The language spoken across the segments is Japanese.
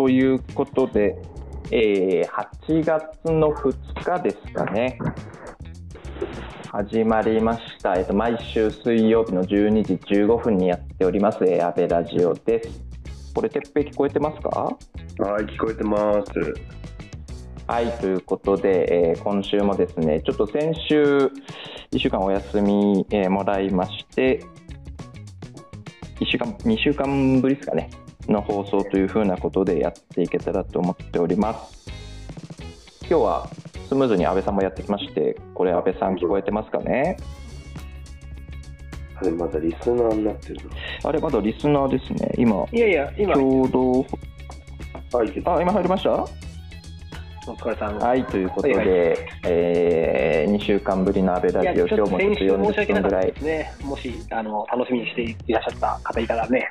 ということで、えー、8月の2日ですかね、始まりました、えっと、毎週水曜日の12時15分にやっております、えー、安倍ラジオです。これ、てっぺい聞こえてますか？はい、聞こえてます。はい、ということで、えー今週もですね、ちょっと先週、1週間お休み、えーもらいまして、1週間、2週間ぶりですかね、の放送というふうなことでやっていけたらと思っております。今日はスムーズに安倍さんもやってきまして、これ、安倍さん聞こえてますかね？あれ、まだリスナーになってるあれ、まだリスナーですね、今、いやいや、今、ちょうど、あ、今入りました？お疲れさん。はい、ということで、はいはいえ2週間ぶりの安倍ラジオ、今日もちょっと先週申し訳40分ぐらい。もし、あの、楽しみにしていらっしゃった方いたらね。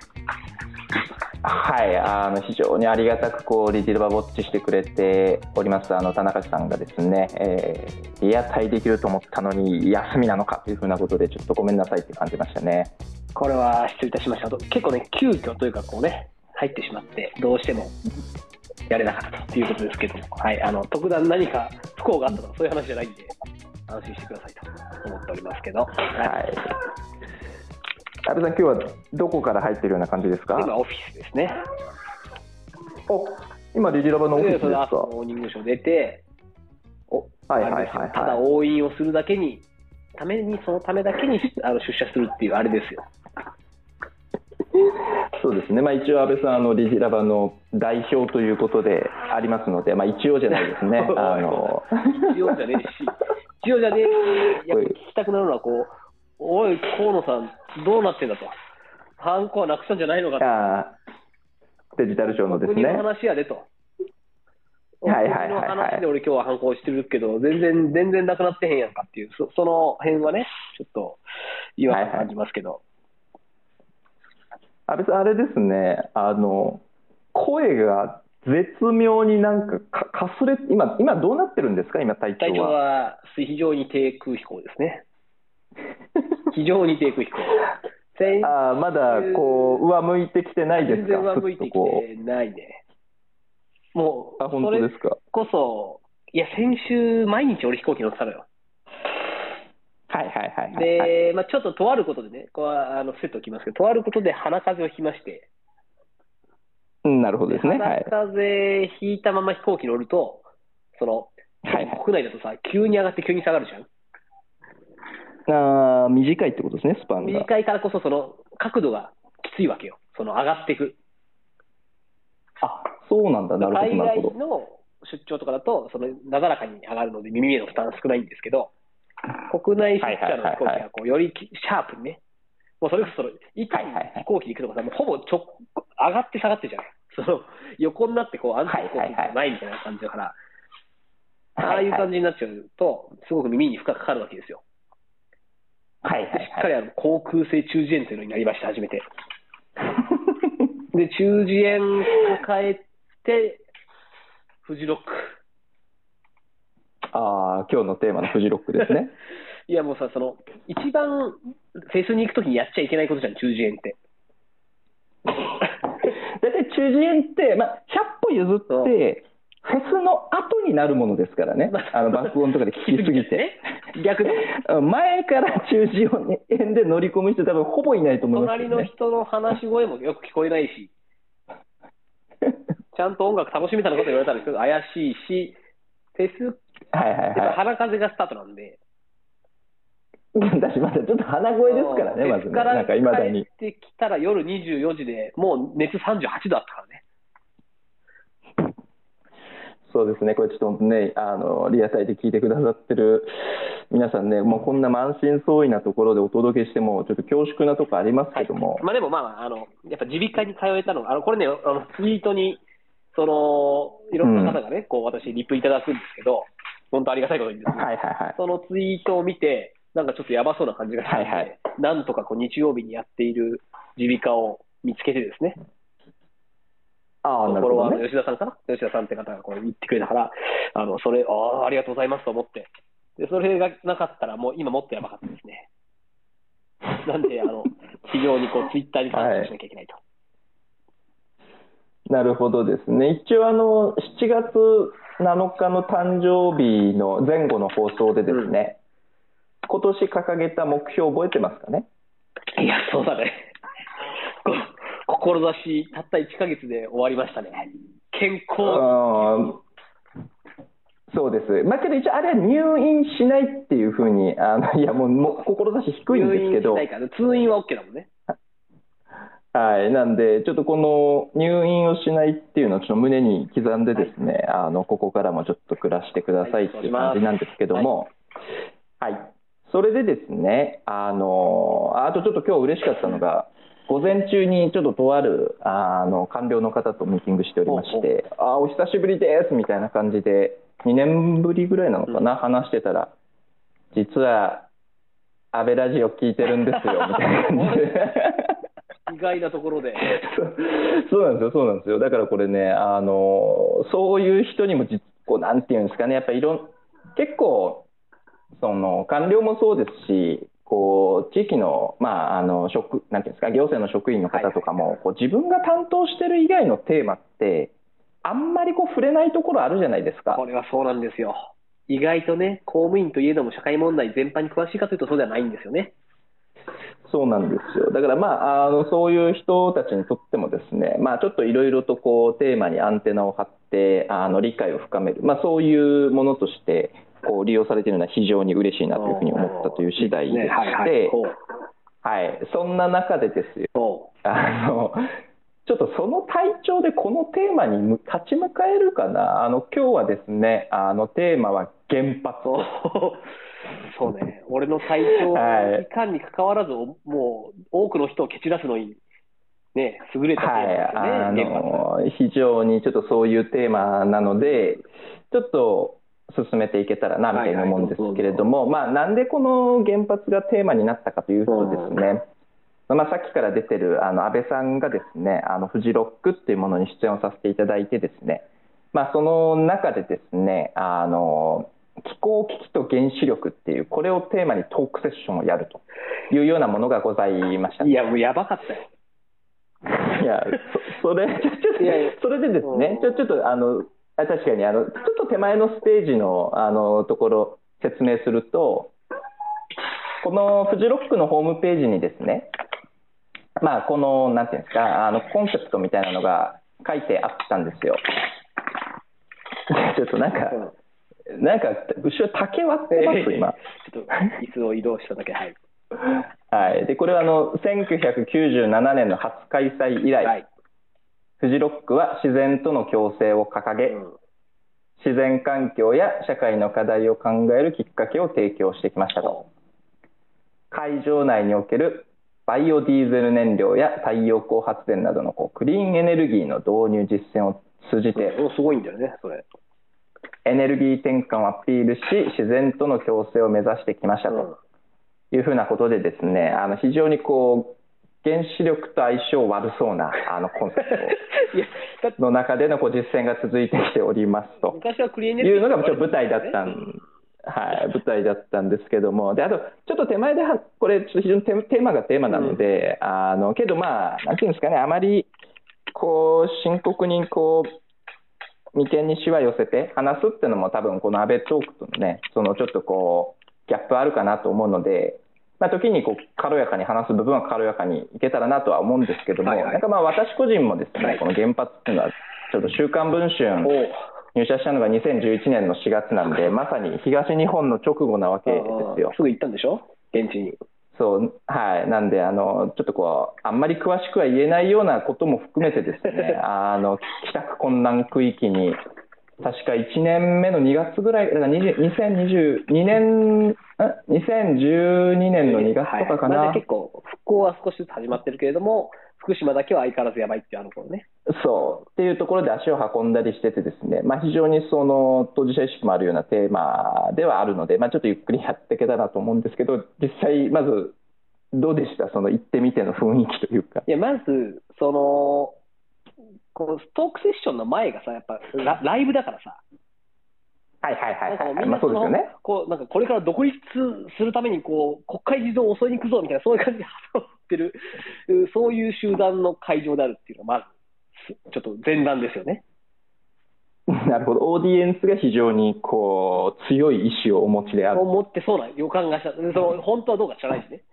はい、あの非常にありがたくこうリティルバウォッチしてくれておりますあの田中さんがですね、えーリアタイできると思ったのに休みなのかというふうなことでちょっとごめんなさいって感じましたね。これは失礼いたしましたと。結構ね、急遽というか、こうね、入ってしまって、どうしてもやれなかったということですけども、はい、あの、特段何か不幸があったとか、そういう話じゃないんで、安心してくださいと思っておりますけど、はい。はい。安倍さん今日はどこから入ってるような感じですか？今、オフィスですね。お、今リティラバのオフィスですか？モーニングショー出て、おはいはいはいはいただ応援をするだけに、ために、そのためだけにあの出社するっていうあれですよ。そうですね。まあ一応安倍さんあのリティラバの代表ということでありますので、まあ一応じゃないですね。あの必要じゃねえし、必要じゃねえし、やっぱ聞きたくなるのは、こう、おい、河野さん、どうなってんだと。ハンコはなくしたんじゃないのかと。デジタルショーのです国のね。話やでと。はいはいはいはい国の話で俺今日はハンコしてるけど、全然、全然なくなってへんやんかっていう、そその辺はね、ちょっと、違和感感じますけど。安倍さん、あれですね、あの声が絶妙になんかかかすれ、今、今どうなってるんですか、今、体調体調は。は非常に低空飛行ですね。非常に低空飛行。先あーまだこう上向いてきてないですか、全然上向いてきてないね。もうあう、それ本当ですか？こそ、いや、先週、毎日俺飛行機乗ってたのよ。はいはいはいはい、はい。で、まあ、ちょっととあることでね、こうあの伏せておきますけど、とあることで鼻風邪をひきまして、うんなるほどですね。はい。鼻風邪ひいたまま飛行機乗ると、その、はいはい国内だとさ、急に上がって急に下がるじゃん。あー短いってことですね、スパンが。短いからこそ、その角度がきついわけよ。その上がっていく。あそうなんだ、なるほど、海。外の出張とかだと、そのなだらかに上がるので耳への負担少ないんですけど、国内出張の飛行機はこうよりシャープにね、もうそれこそその、に飛行機で行くとかさ、もうほぼちょ上がって下がってじゃん。その横になってこう安定飛行機じゃないみたいな感じだから、ああいう感じになっちゃうと、すごく耳に負荷かかるわけですよ。はいはいでしっかはい。りあの航空性中耳炎というのになりました、初めて。で、中耳炎を変えて、フジロック。ああ、今日のテーマのフジロックですね。いやもうさ、その、一番フェスに行くときにやっちゃいけないことじゃん、中耳炎って。大体中耳炎って、まあ、100歩譲って、フェスの後になるものですからね、あの爆音とかで聞きすぎて。ね。逆に、前から中耳炎で乗り込む人、多分ほぼいないと思いますね。の人の話し声もよく聞こえないし、ちゃんと音楽楽しみたいなこと言われたら怪しいし、フェス、はいはいやっぱは鼻風がスタートなんで、い。私まだちょっと鼻声ですからね、まずね。なんかいまだに帰。ってきたら夜24時でもう熱38度あったからね。そうですね、これちょっとね、あの、リアタイで聞いてくださってる皆さんね、もうこんな満身創痍なところでお届けしても、ちょっと恐縮なとこありますけども、まあでもまあ、あの、やっぱ耳鼻科に通えたのが、あの、これね、あの、ツイートに、その、いろんな方がね、こう、私、リプいただくんですけど、本当ありがたいことにですね、はいはいはい。そのツイートを見て、なんかちょっとやばそうな感じがして、はいはい。なんとかこう日曜日にやっている耳鼻科を見つけてですね、ああ、なるほど吉田さんかな？吉田さんって方がこれ言ってくれたから、あの、それ、ああ、ありがとうございますと思って。で、それがなかったらもう今もっとやばかったですね。なんで、あの、非常にこう、ツイッターに参加しなきゃいけないと。なるほどですね。一応あの、7月7日の誕生日の前後の放送でですね、うん、今年掲げた目標覚えてますかね？いや、そうだね。志、たった1か月で終わりましたね。健康。そうです。まあ、けど一応あれは入院しないっていうふうに、あのいやもうも志低いんですけど。入院しないから、通院は OK だもんね。はい、なんで、ちょっとこの入院をしないっていうのをちょっと胸に刻んでですね、はい、あのここからもちょっと暮らしてくださいっていう感じなんですけども、はい、はい、それでですね、あのあとちょっと今日嬉しかったのが、午前中にちょっととあるあの官僚の方とミーティングしておりまして、あお久しぶりですみたいな感じで、2年ぶりぐらいなのかな、うん、話してたら、実は、安倍ラジオ聞いてるんですよ みたいな感じで。意外なところでそうなんですよ、そうなんですよ。だからこれね、あの、そういう人にも実、こう、なんていうんですかね、やっぱいろん、結構、その、官僚もそうですし、こう、地域の、まあ、あの、職、なんていうんですか、行政の職員の方とかも、こう、自分が担当してる以外のテーマって、あんまりこう、触れないところあるじゃないですか。これはそうなんですよ。意外とね、公務員といえども社会問題全般に詳しいかというとそうではないんですよね。そうなんですよ。だから、まあ、あのそういう人たちにとってもですね、まあ、ちょっといろいろとこうテーマにアンテナを張ってあの理解を深める、まあ、そういうものとしてこう利用されているのは非常に嬉しいなというふうに思ったという次第でして、はい、そんな中でですよ、あの ちょっとその体調でこのテーマに立ち向かえるかな、あの今日はですね、あのテーマは原発。そうね、俺の体調いかんにかかわらず、もう多くの人を蹴散らすのに、ね、優れたテーマですね、はい、あの非常にちょっとそういうテーマなので、ちょっと進めていけたらなみたいな思うんですけれども、まあ、なんでこの原発がテーマになったかというとですね、まあ、さっきから出てるあの安倍さんがですね、あのフジロックっていうものに出演をさせていただいてですね、まあ、その中でですね、あの気候危機と原子力っていう、これをテーマにトークセッションをやるというようなものがございました。いや、もうやばかったよ。いや、そそれ、ちょっと、それでですね、ちょちょっと、あの、確かに、あの、ちょっと手前のステージの、あの、ところ、説明すると、このフジロックのホームページにですね、まあ、この、なんていうんですか、あの、コンセプトみたいなのが書いてあったんですよ。ちょっとなんか、なんか、後ろ竹割ってます、今。ちょっと、椅子を移動しただけ、はい。はい。で、これはあの、1997年の初開催以来、はい、フジロックは自然との共生を掲げ、うん、自然環境や社会の課題を考えるきっかけを提供してきましたと。会場内におけるバイオディーゼル燃料や太陽光発電などのこうクリーンエネルギーの導入実践を通じて、すごいんだよね、それ。エネルギー転換をアピールし、自然との共生を目指してきましたというふうなことでですね、あの非常にこう、原子力と相性悪そうな あのコンセプト。の中でのこう実践が続いてきておりますと。いうのが舞台だったんはい、舞台だったんですけども、であと、ちょっと手前では、これ、ちょっと非常にテーマがテーマなので、うん、あのけど、まあ、なんていうんですかね、あまりこう深刻にこう眉間にしわ寄せて話すっていうのも多分この安倍トークとのね、そのちょっとこう、ギャップあるかなと思うので、まあ、時にこう軽やかに話す部分は軽やかにいけたらなとは思うんですけども、はいはい、なんかまあ私個人もですね、この原発っていうのは、ちょっと週刊文春、入社したのが2011年の4月なんで、まさに東日本の直後なわけですよ。すぐ行ったんでしょ？現地に。そうはい、なんであの、ちょっとこう、あんまり詳しくは言えないようなことも含めてですね、あの帰宅困難区域に、確か1年目の2月ぐらい、だから2022年、2012年の2月とかかな。はいま、結構、復興は少しずつ始まってるけれども、福島だけは相変わらずやばいっていうあの頃ね。そうっていうところで足を運んだりしててですね、まあ、非常にその当事者意識もあるようなテーマではあるので、まあ、ちょっとゆっくりやっていけたらと思うんですけど実際まずどうでした？その行ってみての雰囲気というか。いやまずそのこのトークセッションの前がさやっぱラライブだからさ。はいはいはいはい、みんなその、まあ、ね、こうなんかこれから独立するためにこう国会議事堂を襲いに行くぞみたいなそういう感じでってる、そういう集団の会場であるっていうのがまず、ちょっと前段ですよね。なるほど、オーディエンスが非常にこう強い意志をお持ちである。思ってそうな予感がした、その本当はどうか知らないしね、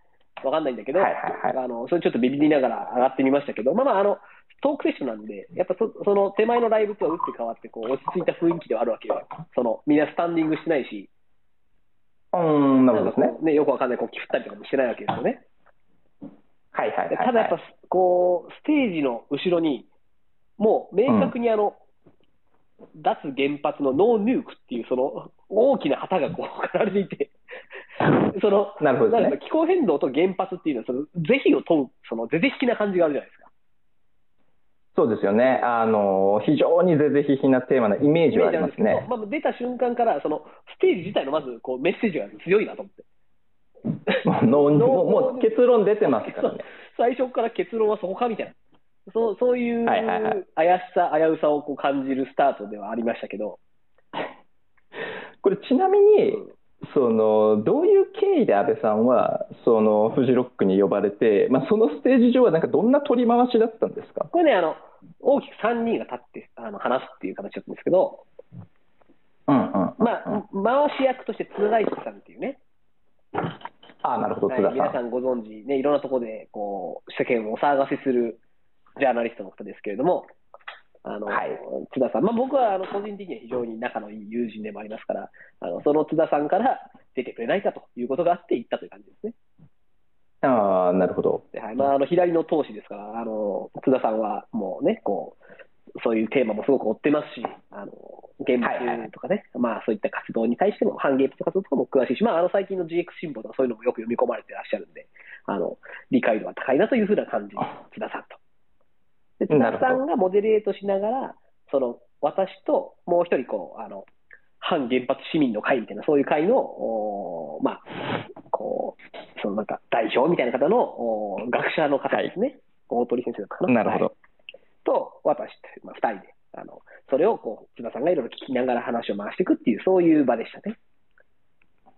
わかんないんだけど、はいはいはい。あのそれちょっとビビりながら上がってみましたけど、まあまあ、あのトークセッションなんで、やっぱそその手前のライブとは打って変わってこう、落ち着いた雰囲気ではあるわけよ、そのみんなスタンディングしてないし、うん、なるほどですねねよくわかんない、こう、切ったりとかもしてないわけですよね。はいはいはい、はい。ただやっぱ、こう、ステージの後ろに、もう明確にあの、脱原発のノーヌークっていう、その大きな旗がこう、飾られていて、その、なるほどね気候変動と原発っていうのは、その是非を問う、その是々非な感じがあるじゃないですか。そうですよね。あの、非常に是々非々なテーマのイメージはありますね。まあ、出た瞬間から、そのステージ自体のまずこうメッセージが強いなと思って。もうもう結論出てますからね。最初から結論はそこかみたいな。そうそういう怪しさ、危うさをこう感じるスタートではありましたけど、これちなみに、そのどういう経緯で安倍さんはそのフジロックに呼ばれて、まあ、そのステージ上はなんかどんな取り回しだったんですか？これね、あの大きく3人が立ってあの話すっていう形だったんですけど、うんうんまあ、回し役として津田大輔さんっていうね、あなるほど、はい津田さん。皆さんご存知、ね、いろんなところでこう世間をお騒がせするジャーナリストの方ですけれども、あのはい津田さん、まあ、僕はあの個人的には非常に仲のいい友人でもありますから、あのその津田さんから出てくれないかということがあって行ったという感じですね。ああ、なるほど。ではいまあ、あの左の闘志ですから、あの津田さんはね、こうそういうテーマもすごく追ってますし、あの原発とかね、まあ、そういった活動に対しても、反原発活動とかも詳しいし、まあ、あの最近の GX 新聞とかそういうのもよく読み込まれてらっしゃるんで、あの理解度は高いなというふうな感じ津田さんと。で津田さんがモデレートしながら、その私ともう一人こうあの、反原発市民の会みたいな、そういう会の、おーまあ、こう、そのなんか代表みたいな方のおー学者の方ですね、大鳥先生だったかな。なるほど。はい。と、私と、まあ、二人で、あのそれをこう津田さんがいろいろ聞きながら話を回していくっていう、そういう場でしたね。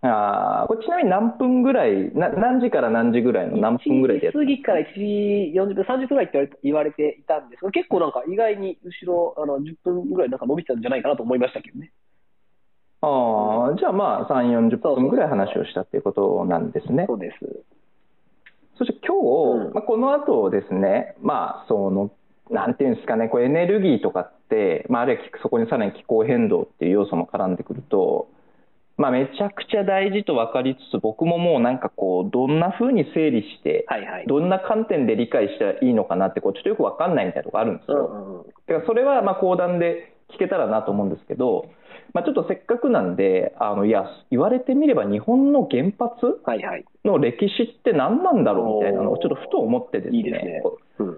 あーこれちなみに何分ぐらいな、何時から何時ぐらいの何分ぐらいでや1っ時過ぎか？ら1時40分、30分ぐらいって言われ言われていたんですが、結構なんか意外に後ろあの10分ぐらいなんか伸びてたんじゃないかなと思いましたけどね。ああ、じゃあまあ3、40分ぐらい話をしたっていうことなんですね。そうです。そして今日、うんまあ、この後ですね、まあ、その、なんていうんですかね、こうエネルギーとかって、まあ、あるいはそこにさらに気候変動っていう要素も絡んでくると、まあ、めちゃくちゃ大事と分かりつつ、僕ももうなんかこう、どんな風に整理して、はいはい。どんな観点で理解したらいいのかなって、こう、ちょっとよく分かんないみたいなとこあるんですよ。うんうんうんだからそれはまあ講談で聞けたらなと思うんですけど、まあ、ちょっとせっかくなんで、あのいや、言われてみれば日本の原発はいはい。の歴史って何なんだろうみたいなのをちょっとふと思ってですねいいですねうん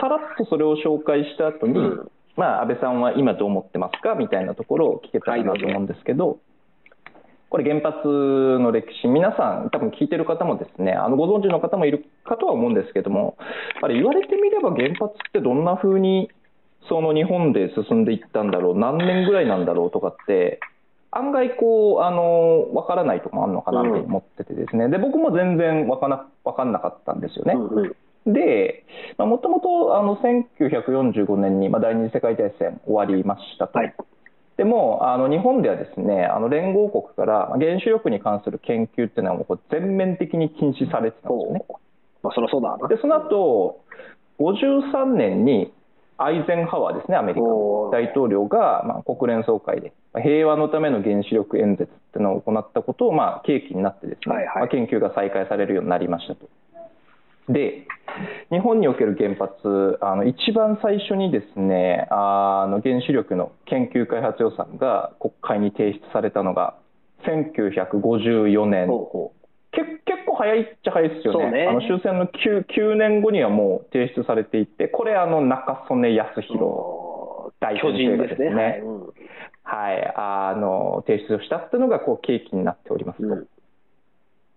さらっとそれを紹介した後に、うん。まあ、安倍さんは今どう思ってますか？みたいなところを聞けたらなと思うんですけど、これ原発の歴史皆さん多分聞いてる方もですねあのご存知の方もいるかとは思うんですけどもあれ言われてみれば原発ってどんな風にその日本で進んでいったんだろう何年ぐらいなんだろうとかって案外こうあの分からないとこもあるのかなって思っててですね。で僕も全然分かな分かんなかったんですよね。うんうんで、もともとあの1945年に、まあ、第二次世界大戦終わりましたと。はいでもあの日本ではですねあの連合国からまあ原子力に関する研究っていうのはもう全面的に禁止されてたんですよね。まあ、そりゃそうだな。でその後53年にアイゼンハワーですねアメリカ大統領が、まあ、国連総会でまあ平和のための原子力演説っていうのを行ったことを、まあ、契機になってですね、はいはいまあ、研究が再開されるようになりましたと。で日本における原発あの一番最初にですねあの原子力の研究開発予算が国会に提出されたのが1954年。け結構早いっちゃ早いですよね。ね。あの終戦の 9, 9年後にはもう提出されていてこれあの中曽根康う弘大巨先生がですね。はいうん。はい、あの提出をしたっていうのがこう契機になっておりますと、うん。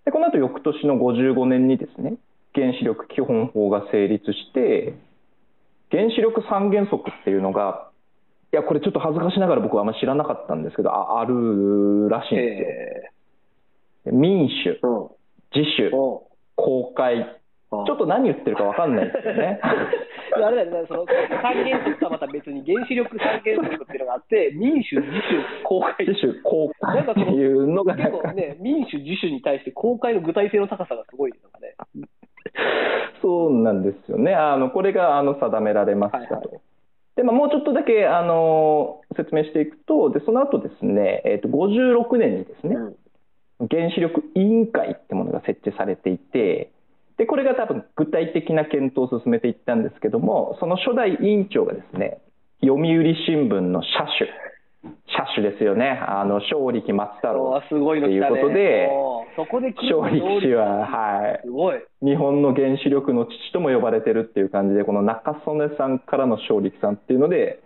でこの後翌年の55年にですね原子力基本法が成立して原子力三原則っていうのがいやこれちょっと恥ずかしながら僕はあんま知らなかったんですけどああるらしいんですよ。え民主自主公開。ちょっと何言ってるか分かんないですよね。あれだよね、その三原則とはまた別に原子力三原則っていうのがあって、民主、自主、公開。自主、公開っていうのが結構ね、民主、自主に対して公開の具体性の高さがすごいのがね。そうなんですよね。あのこれがあの定められましたと。はいはいでまあ、もうちょっとだけあの説明していくとでその後ですね、えー、と56年にですね、うん、原子力委員会ってものが設置されていてでこれが多分具体的な検討を進めていったんですけどもその初代委員長がですね読売新聞の社主車種ですよね、あの勝力松太郎ということで、そこで勝力氏は、はい、日本の原子力の父とも呼ばれてるっていう感じで、この中曽根さんからの勝力さんっていうので、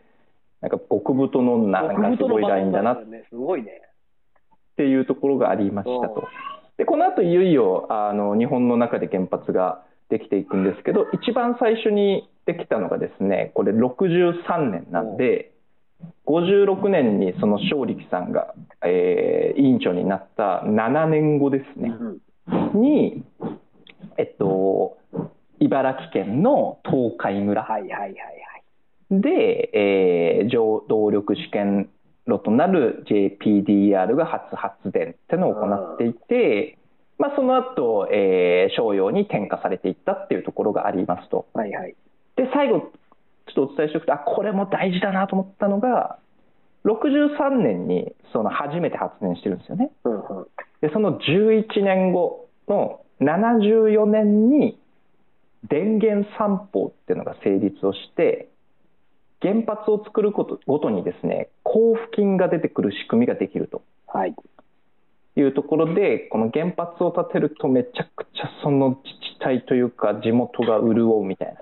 なんか極太のなんかすごいラインだなっていうところがありましたと。でこの後いよいよあの日本の中で原発ができていくんですけど一番最初にできたのがですねこれ63年なんで。56年にその勝力さんが、えー、委員長になった7年後ですね、に、えっと、茨城県の東海村。で、えー、動力試験炉となる JPDR が初発電っていうのを行っていて、まあ、その後、えー、商用に転化されていったっていうところがありますと。はいはい、で最後ちょっとお伝えしておくとあこれも大事だなと思ったのが63年にその初めて発電してるんですよね。うんうん、でその11年後の74年に電源三法っていうのが成立をして原発を作ることごとにですね交付金が出てくる仕組みができると。はいいうところでこの原発を建てるとめちゃくちゃその自治体というか地元が潤うみたいな、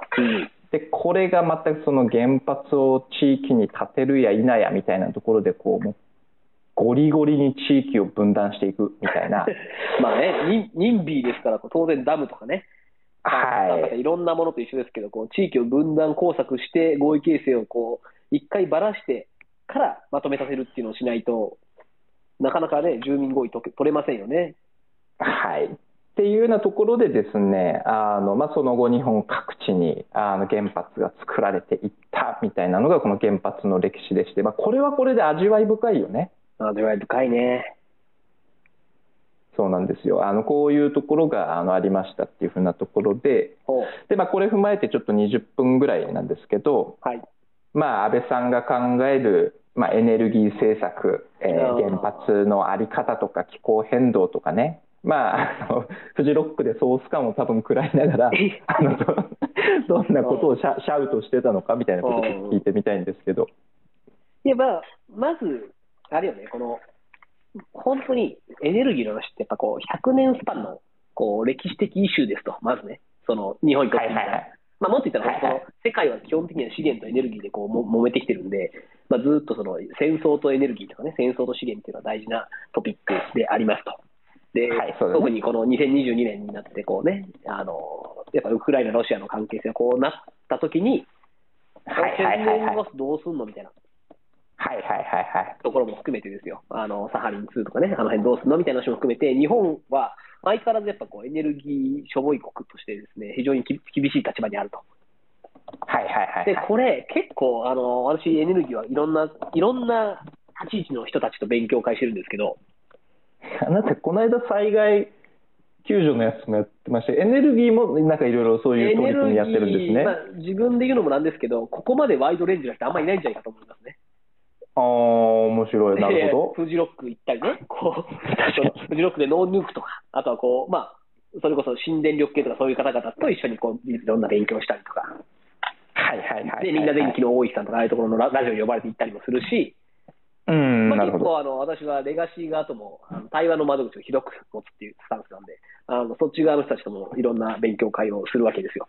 でこれがまたその原発を地域に建てるや否やみたいなところでこうゴリゴリに地域を分断していくみたいな。まあね任ーですから当然ダムとかね。はい、いろんなものと一緒ですけどこう地域を分断工作して合意形成をこう一回ばらしてからまとめさせるっていうのをしないとなかなかね住民合意取れませんよね。はいっていうようなところでですねあの、まあ、その後日本各地にあの原発が作られていったみたいなのがこの原発の歴史でして、まあ、これはこれで味わい深いよね。味わい深いね。そうなんですよ。あのこういうところがあのありましたっていうふうなところで。で、まあ、これ踏まえてちょっと20分ぐらいなんですけど、はい。まあ、安倍さんが考える、まあ、エネルギー政策、えー、原発の在り方とか気候変動とかねまあ、あのフジロックでソース感を多分食らいながら あのどどんなことをシャシャウトしてたのかみたいなことを聞いてみたいんですけど。いやまあ、まず、あれよね、この本当にエネルギーの話って、やっぱこう100年スパンのこう歴史的イシューですと、まずね、その日本にとってみた。ら。はいはい。はいまあ、もっと言ったら、その世界は基本的には資源とエネルギーでこうも揉めてきてるんで、まあ、ずっとその戦争とエネルギーとかね、戦争と資源っていうのは大事なトピックでありますと。で、はいね、特にこの2022年になってこうね、あのやっぱウクライナ、ロシアの関係性がこうなったときに、はいはいはいはい、どうすんのみたいな。はいはいはいはい。ところも含めてですよ。あの、サハリン2とかね、あの辺どうすんのみたいな話も含めて、日本は相変わらずやっぱこうエネルギーしょぼい国としてですね、非常に厳しい立場にあると。はいはいはい、はい、で、これ結構、あの、私エネルギーはいろんな、いろんな立ち位置の人たちと勉強会してるんですけど、あ なた、この間、災害救助のやつもやってまして、エネルギーもなんかいろいろそういう取り組みやってるんですね。まあ、自分で言うのもなんですけど、ここまでワイドレンジの人あんまりいないんじゃないかと思いますね。ああ、面白い。なるほど。フジロック行ったりね、こ う、フジロックでノーヌークとか、あとはこう、まあ、それこそ新電力系とかそういう方々と一緒にこういろんな勉強したりとか。はいはいはい。で、みんな電気の大石さんとか、ああいうところのラジオに呼ばれて行ったりもするし、うんまあ、結構あの私はレガシー側ともあの対話の窓口を広く持つっていうスタンスなんであのそっち側の人たちともいろんな勉強会をするわけですよ。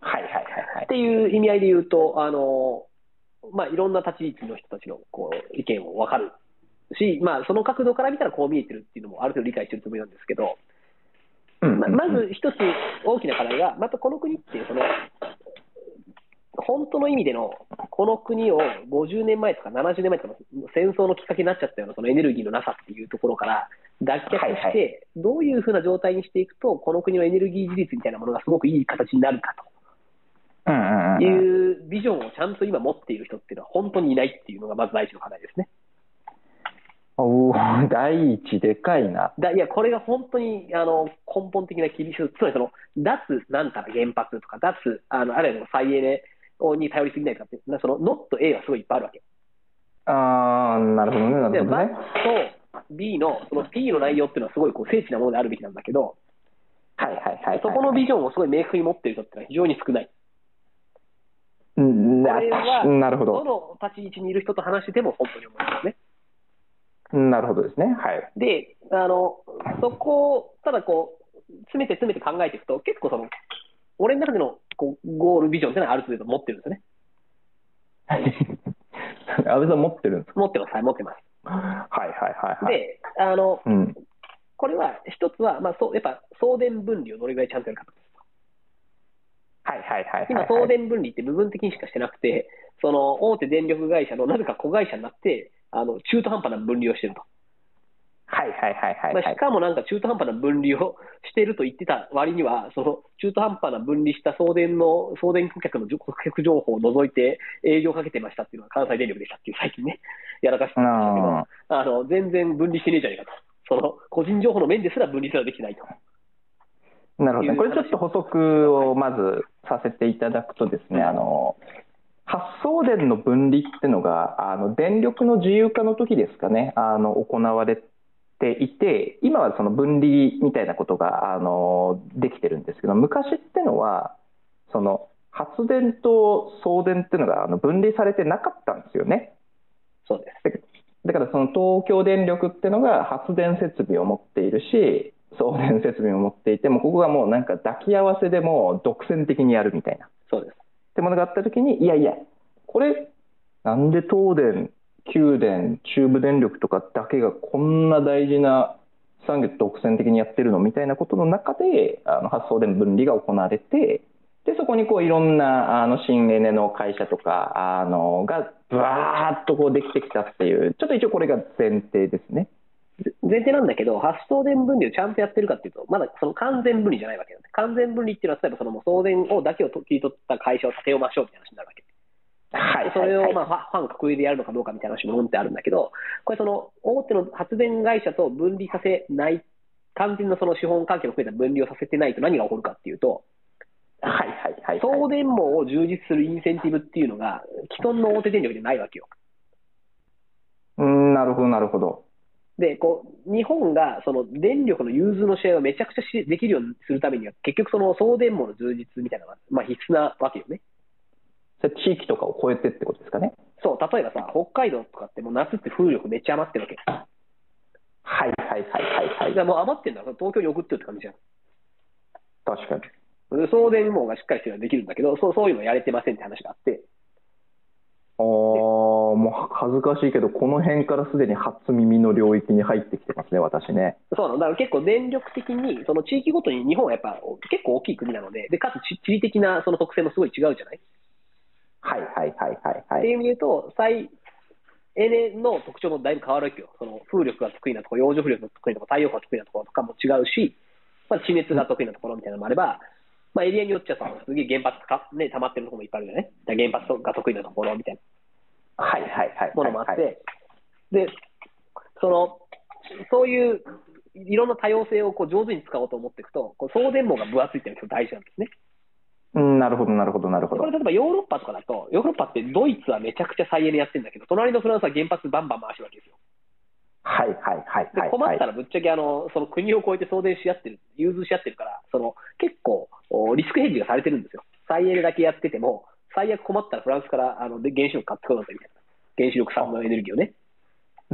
はいはいはいはい。っていう意味合いで言うとあの、まあ、いろんな立ち位置の人たちのこう意見を分かるし、まあ、その角度から見たらこう見えてるっていうのもある程度理解してるつもりなんですけど、ままず一つ大きな課題が、またこの国ってその本当の意味での、この国を50年前とか70年前とかの戦争のきっかけになっちゃったようなそのエネルギーのなさっていうところから脱却して、どういうふうな状態にしていくと、この国のエネルギー自立みたいなものがすごくいい形になるかいうビジョンをちゃんと今持っている人っていうのは本当にいないっていうのがまず第一の課題ですね。おお、第一でかいな。だいや、これが本当にあの根本的な厳しさ、つまりその、脱なんたら原発とか、脱、あのあるいは再エネに頼りすぎないかって、その、ノット A はすごいいっぱいあるわけ。ああ、なるほどね、なるほどね。と B の、その B の内容っていうのはすごいこう精緻なものであるべきなんだけど、はいはいはい、そこのビジョンをすごい明確に持っている人っていうのは非常に少ない。ななるほど。どの立ち位置にいる人と話してても本当に思いますね。なるほどですね。はい。で、あの、そこを、ただこう、詰めて詰めて考えていくと、結構その、俺の中でのこうゴールビジョンっていうのはある程度持ってるんですよね。安倍さん持ってるんですか？持ってます。はい、持ってます。はいはいはい、はい。で、あの、うん、これは一つは、まあ、そうやっぱ送電分離をどれぐらいちゃんとやるかと。はいはいはい、はい、今、送電分離って部分的にしかしてなくて、その大手電力会社のなぜか子会社になって、あの中途半端な分離をしてると。はいはいはいはい、はい、まあ、しかもなんか中途半端な分離をしてると言ってた割には、その中途半端な分離した送電の、送電顧客の顧客情報を除いて営業かけてましたっていうのが関西電力でしたっていう最近ね、やらかしてましたけど、あの全然分離してねえじゃねえかと。その個人情報の面ですら分離すらできてないと。なるほど、ね、これちょっと補足をまずさせていただくとですね、あの発送電の分離っていうのが、あの電力の自由化の時ですかね、あの行われていて、今はその分離みたいなことがあのできてるんですけど、昔ってのは、その発電と送電っていうのがあの分離されてなかったんですよね。そうですだからその東京電力っていうのが発電設備を持っているし、送電設備を持っていても、ここがもうなんか抱き合わせでも独占的にやるみたいな。そうです。ってものがあったときに、いやいや、これ、なんで東電、九電、中部電力とかだけがこんな大事な産業独占的にやってるのみたいなことの中で、あの発送電分離が行われて、で、そこにこういろんなあの新エネの会社とか、あの、がぶわーっとこうできてきたっていう、ちょっと一応これが前提ですね。前提なんだけど、発送電分離をちゃんとやってるかっていうと、まだその完全分離じゃないわけよね。完全分離っていうのは、例えばそのもう送電をだけを切り取った会社を立てようましょうみたいな話になるわけ。はい、それをまあファン格上でやるのかどうかみたいな話もってあるんだけど、これその大手の発電会社と分離させない、完全なその資本関係も含めた分離をさせてないと何が起こるかっていうと、はいはいはい、送電網を充実するインセンティブっていうのが、既存の大手電力でないわけよ。うん、なるほど、なるほど。で、こう、日本がその電力の融通の試合をめちゃくちゃしできるようにするためには、結局その送電網の充実みたいなのが、まあ、必須なわけよね。地域とかを超えてってことですかね。そう、例えばさ、北海道とかってもう夏って風力めっちゃ余ってるわけ。はいはいはいはいはい。じゃもう余ってんだから東京に送ってるって感じじゃん。確かに。送電網がしっかりしてるのはできるんだけど、そうそういうのやれてませんって話があって。ああ、もう恥ずかしいけど、この辺からすでに初耳の領域に入ってきてますね、私ね。そうなの、だから結構電力的に、その地域ごとに日本はやっぱ結構大きい国なので、でかつ地理的なその特性もすごい違うじゃないはいはいはいはいはい。っていう意味で言うと、再エネの特徴もだいぶ変わるわけよ。その風力が得意なところ、洋上風力が得意なところ、太陽光が得意なところとかも違うし、まあ、地熱が得意なところみたいなのもあれば、まあ、エリアによっちゃさ、すげえ原発か、ね、溜まってるところもいっぱいあるよね。原発が得意なところみたいな。はいはいはい。ものもあって、で、その、そういういろんな多様性をこう上手に使おうと思っていくと、こう送電網が分厚いっていうのが大事なんですね。うん、なるほど、なるほど、なるほど。これ例えばヨーロッパとかだと、ヨーロッパってドイツはめちゃくちゃ再エネやってるんだけど、隣のフランスは原発バンバン回してるわけですよ。はいはいはい、はい、で困ったらぶっちゃけあのその国を越えて送電し合ってる、融通し合ってるから、その結構リスクヘッジがされてるんですよ。再エネだけやってても、最悪困ったらフランスからあの原子力買ってこなきゃみたいな。原子力産のエネルギーをね。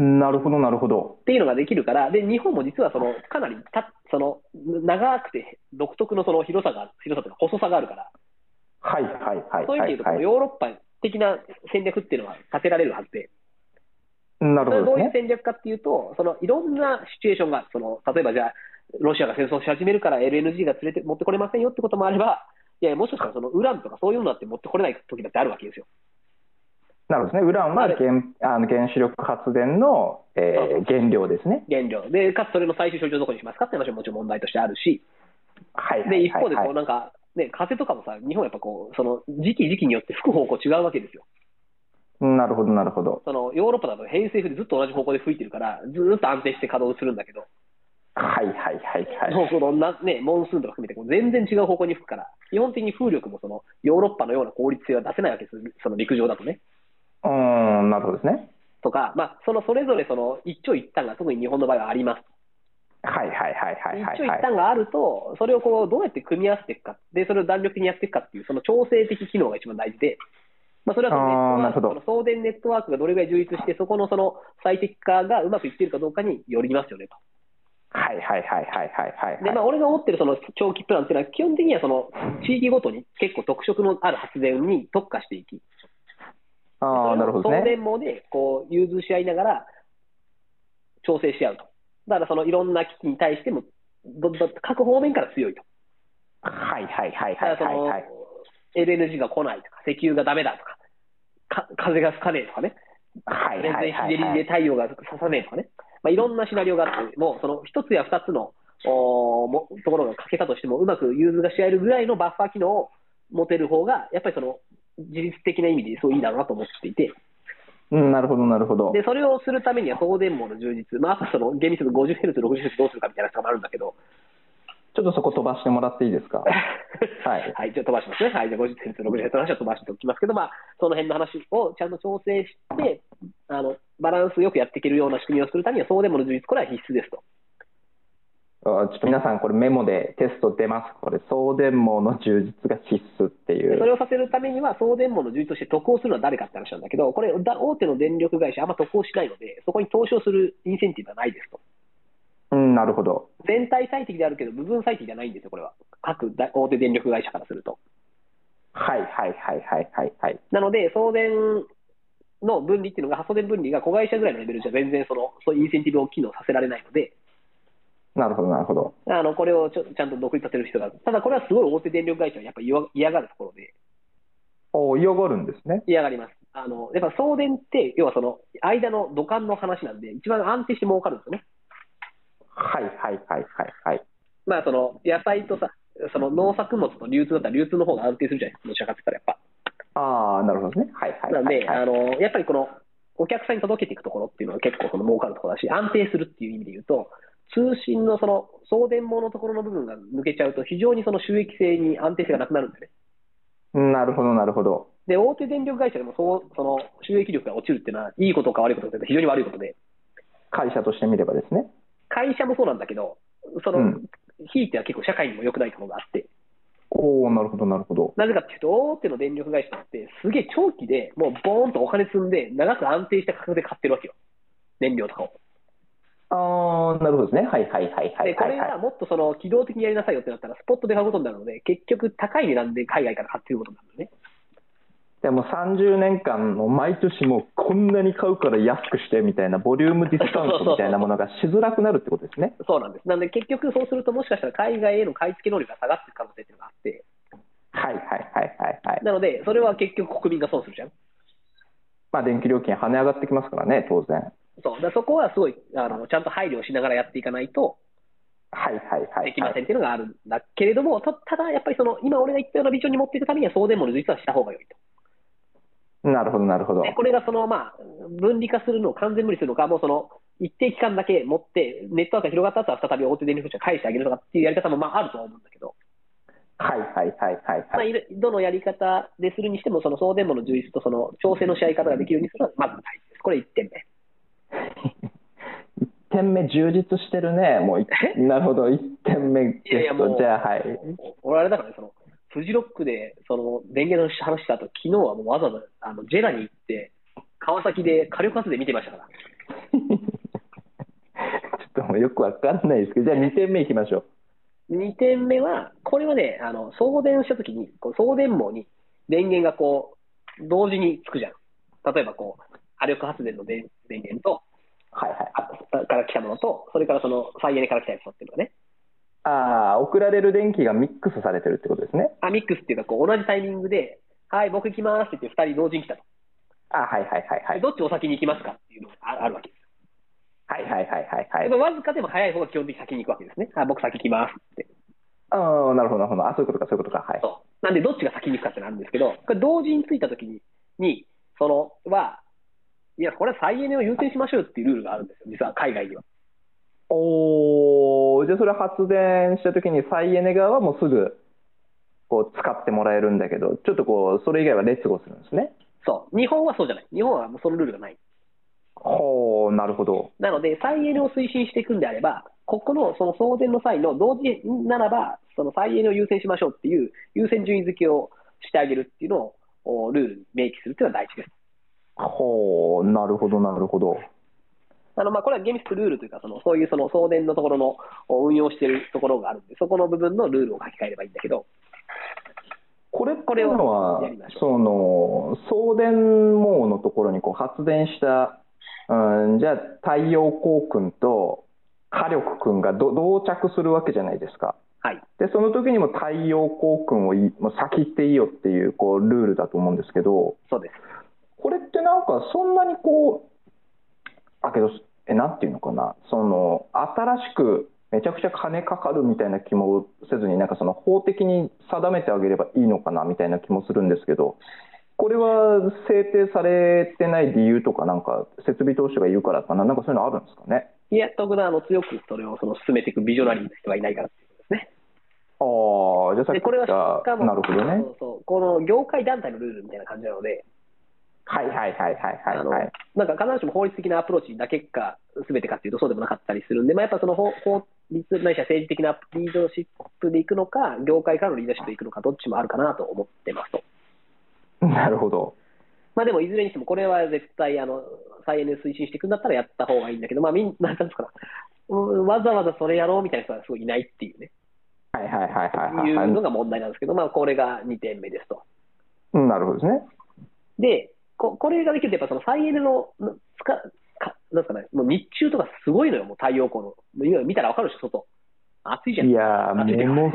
なるほど、なるほど。っていうのができるから、で日本も実はそのかなりたその長くて独特のその広さが、広さというか細さがあるから、はいはいはい。そういう意味で言うと、ヨーロッパ的な戦略っていうのは立てられるはずで、なるほど、ね、どういう戦略かっていうと、そのいろんなシチュエーションが、その例えばじゃあ、ロシアが戦争し始めるから LNG が連れて持ってこれませんよってこともあれば、いやもしかしたらそのウランとかそういうのだって持ってこれない時だってあるわけですよ。なるほどですね。ウランは原あの原子力発電の、えー、原料ですね。原料。で、かつそれの最終処理場どこにしますかって話ももちろん問題としてあるし、はい、で、一方でこうなんか、ね、風とかもさ、日本やっぱこう、その時期時期によって吹く方向違うわけですよ。なるほど、なるほど。そのヨーロッパだと偏西風でずっと同じ方向で吹いてるから、ずーっと安定して稼働するんだけど、はいはいはいはい。もうこのな、ね、モンスーンとか含めてこう全然違う方向に吹くから、基本的に風力もそのヨーロッパのような効率性は出せないわけです、その陸上だとね。うーん、なるほどですね。とか、まあ、そのそれぞれその一長一短が特に日本の場合はあります。はいはいはいはいはい、一長はい。一短があると、それをこうどうやって組み合わせていくか、で、それを弾力的にやっていくかっていう、その調整的機能が一番大事で、まあ、それはそのネットワーク送電ネットワークがどれぐらい充実して、そこのその最適化がうまくいっているかどうかによりますよねと。はいはいはいはいはいはい。で、まあ、俺が持ってるその長期プランっていうのは、基本的にはその地域ごとに結構特色のある発電に特化していき、ああ、なるほどね。送電網でこう融通し合いながら調整し合うと。だからそのいろんな機器に対しても、どど各方面から強いと。はいはいはいはいはいはい。LNG が来ないとか、石油がダメだとか、か風が吹かねえとかね、はい全然はいはい日照りではい。太陽が差さねえとかね、まあ、いろんなシナリオがあって、もうその一つや二つのおーもところが欠けたとしても、うまく融通がし合えるぐらいのバッファー機能を持てる方が、やっぱりその自律的な意味でそういいだろうなと思っていて、うん、なるほどなるほど。でそれをするためには送電網の充実、まあ、あとはその厳密に 50Hz、60Hz どうするかみたいなのがあるんだけど、ちょっとそこ飛ばしてもらっていいですか？はい。はい、じゃあ飛ばしますね。はい、じゃあ 50Hz、60Hz の話は飛ばしておきますけど、まあ、その辺の話をちゃんと調整して、あのバランスよくやっていけるような仕組みをするためには、送電網の充実、これは必須ですと。あちょっと皆さん、これメモでテスト出ます。これ、送電網の充実が必須っていう。それをさせるためには、送電網の充実として得をするのは誰かって話なんだけど、これ、だ大手の電力会社、あんま得をしないので、そこに投資をするインセンティブはないですと。うん、なるほど。全体最適であるけど、部分最適ではないんですよ、これは。各大大手電力会社からすると。はいはいはいはいはいはい。なので、送電の分離っていうのが、発送電分離が子会社ぐらいのレベルじゃ全然その、そういうインセンティブを機能させられないので、なるほどなるほど。あのこれをちょちゃんと独立させる必要が。ただ、これはすごい大手電力会社はやっぱり嫌がるところで、お嫌がるんですね。嫌がります。あのやっぱ送電って、要はその間の土管の話なんで、一番安定して儲かるんですよね。はいはいはいはいはい。まあ、その野菜とさ、その農作物と流通だったら流通の方が安定するじゃないですか、どちらかって言ったらやっぱ。ああ、なるほどね。はいはいなので、はいはい。あのやっぱりこのお客さんに届けていくところっていうのは結構その儲かるところだし、安定するっていう意味で言うと、通信のその送電網のところの部分が抜けちゃうと、非常にその収益性に安定性がなくなるんですね。なるほどなるほど。で、大手電力会社でもそうその収益力が落ちるっていうのは、いいことか悪いことかというと非常に悪いことで、会社として見ればですね。会社もそうなんだけど、その、うんひいては結構社会にも良くないところがあって、おおなるほどなるほど。なぜかっていうと、大手の電力会社って、すげえ長期でもうボーンとお金積んで、長く安定した価格で買ってるわけよ、燃料とかを。ああ、なるほどですね。はいはいはいはいで、こ。れがもっとその機動的にやりなさいよってなったら、スポットで買うことになるので、結局、高い値段で海外から買ってることになるのね。でも30年間の毎年もうこんなに買うから安くしてみたいなボリュームディスカウントみたいなものがしづらくなるってことですね。そうなんです。なんで、結局、そうすると、もしかしたら海外への買い付け能力が下がっていく可能性っていうのがあって、はいはいはいはいはい。なので、それは結局、国民が損するじゃん。まあ電気料金跳ね上がってきますからね、当然。そうだそこはすごいあのちゃんと配慮しながらやっていかないとはいはいはい、できませんっていうのがあるんだけれども、たただやっぱりその今俺が言ったようなビジョンに持っていくためには送電網の実はした方が良いと。なるほどなるほど。でこれがその、まあ、分離化するのを完全無理するのか、もうその一定期間だけ持って、ネットワークが広がった後は再び大手電力会社に返してあげるとかっていうやり方もまああるとは思うんだけど、はいはいはいはいまあ、はい。いるどのやり方でするにしても、その送電網の充実とその調整のし合い方ができるようにするのはまず大事です。これ1点目。1点目充実してるね。もういなるほど、1点目ゲスト。いやいやもうじゃあはい。俺あれだからね、そのフジロックでその電源の話した後、昨日はもうわざわざあのジェラに行って、川崎で火力発電見てましたから。ちょっともうよくわかんないですけど、じゃあ2点目いきましょう。2点目は、これはね、あの送電したときに、こう送電網に電源がこう同時につくじゃん。例えばこう、波力発電の電電源と、はいはい。あから来たものと、それからその再エネから来たやつとっていうのがね、ああ、送られる電気がミックスされてるってことですね。あミックスっていうかこう、同じタイミングで、はい、僕行きますって言って2人同時に来たと。あはいはいはいはい。でどっちお先に行きますかっていうのがああるわけです。はいはいはいはいはい。でわずかでも早い方が基本的に先に行くわけですね。あ僕先行きますって。ああ、なるほど、なるほど。あ、そういうことか、そういうことか。はい。そうなんで、どっちが先に行くかってなるんですけど、これ同時についたときに、に、その、は、いや、これは再エネを優先しましょうっていうルールがあるんですよ、実は海外には。おー、じゃあそれ発電したときに再エネ側はもうすぐ、こう、使ってもらえるんだけど、ちょっとこう、それ以外は劣後するんですね。そう。日本はそうじゃない。日本はもうそのルールがない。ほう、なるほど。なので、再エネを推進していくんであれば、ここのその送電の際の同時ならば、その再エネを優先しましょうっていう優先順位付けをしてあげるっていうのをおルールに明記するっていうのは大事です。ほう、なるほど、なるほど。あのまあこれは厳密ルールというか、そのそういうその送電のところのお運用しているところがあるんで、そこの部分のルールを書き換えればいいんだけど、これこれはその送電網のところにこう発電した、うん、じゃあ太陽光君と火力君がど同着するわけじゃないですか。はい。でその時にも太陽光君をいもう先行っていいよっていうこうルールだと思うんですけど、そうです。これってなんかそんなにこうあけどえなんていうのかな。その新しくめちゃくちゃ金かかるみたいな気もせずになんかその法的に定めてあげればいいのかなみたいな気もするんですけどこれは制定されてない理由とかなんか設備投資がいるからかな。なんかそういうのあるんですかね。いや、特段あの強くそれをその進めていくビジョナリーの人はいないからっていうことですね。ああじゃあさっきでこれは言ったしかもなるほどね。そうそうこの業界団体のルールみたいな感じなので、はいはいはいはいはいはい。なんか必ずしも法律的なアプローチだけか、すべてかっていうとそうでもなかったりするんで、まあ、やっぱその法法律ないしは政治的なリーダーシップでいくのか、業界からのリーダーシップでいくのか、どっちもあるかなと思ってますと。なるほど。まあでもいずれにしても、これは絶対あの再エネ推進していくんだったらやった方がいいんだけど、まあみん な、なんですかわざわざそれやろうみたいな人はすごいいないっていうね、はいはいはいはいはいい。うのが問題なんですけど、まあこれが2点目ですと。うんなるほどですね。で、ここれができると、やっぱその再エネののつかか、なんですかね、もう日中とかすごいのよ、もう太陽光の。今見たらわかるでしょ、外。暑いじゃん。いやーもの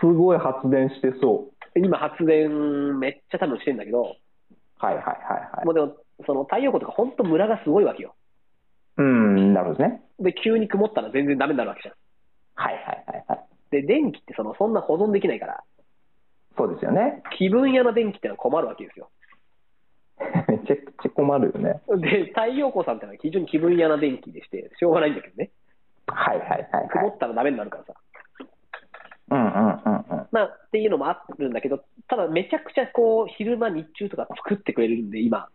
すごい発電してそう今発電めっちゃ多分してんだけど、はいはいはいはいもうでも、その太陽光とか本当ムラがすごいわけよ。うん、なるほどね。で、急に曇ったら全然ダメになるわけじゃん。はいはいはいはい。で、電気ってそのそんな保存できないから、そうですよね。気分屋な電気ってのは困るわけですよ。めちちゃ困るよね。で、太陽光さんってのは非常に気分屋な電気でして、しょうがないんだけどね。はいはいはいはい。曇ったらダメになるからさ。うんうんうんうん。まあ、っていうのもあるんだけど、ただめちゃくちゃこう、昼間、日中とか作ってくれるんで、今、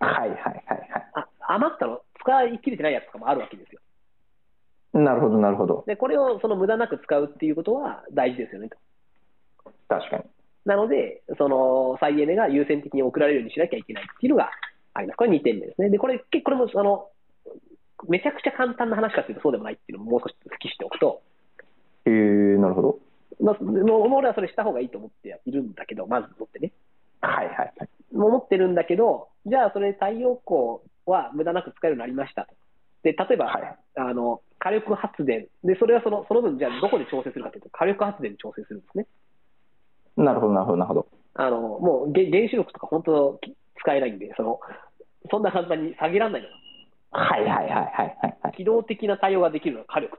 はいはいはいはあ余ったの、使い切れてないやつとかもあるわけですよ。い。なるほどなるほど。で、これをその無駄なく使うっていうことは大事ですよねと。確かに。なので、その再エネが優先的に送られるようにしなきゃいけないっていうのがあります。これ2点目ですね。で、これ、結構これもあの、めちゃくちゃ簡単な話かっていうとそうでもないっていうのももう少し突きしておくと、えー、なるほど。まあ、俺はそれした方がいいと思っているんだけど、まず思ってね。はいはいはい。思ってるんだけど、じゃあそれ太陽光は無駄なく使えるようになりましたと。で、例えば、はいあの、火力発電。で、それはその、その分、じゃあどこで調整するかというと、火力発電で調整するんですね。なるほどなるほどなるほど。あの、もうげ原子力とか本当使えないんで、その、そんな簡単に下げられないのよ。はいはいはいはいはいは機動的な対応ができるのは火力。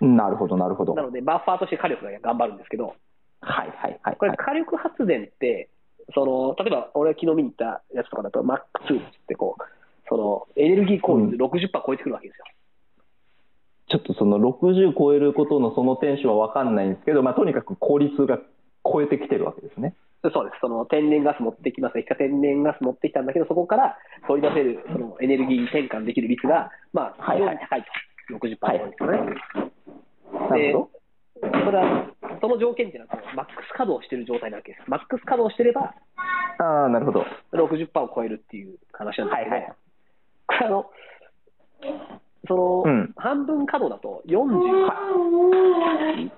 い。なるほどなるほど。はいなので、バッファーとして火力が頑張るんですけど、はいはいはい。これ火力発電って、その、例えば俺昨日見に行ったやつとかだと、マックスってこう、その、エネルギー効率60%超えてくるわけですよ。ちょっとその60超えることのそのテンションは分かんないんですけど、まあ、とにかく効率が超えてきてるわけですね。そうです。その天然ガス持ってきます。液化天然ガス持ってきたんだけど、そこから取り出せるそのエネルギー転換できる率が、まあ、非常に高いと。60%超えですよね。なるほど。それは、その条件っていうのは、マックス稼働してる状態なわけです。マックス稼働してれば、ああ、なるほど。60%を超えるっていう話なんですけど、はいはいこれあの、その、うん半分稼働だと40、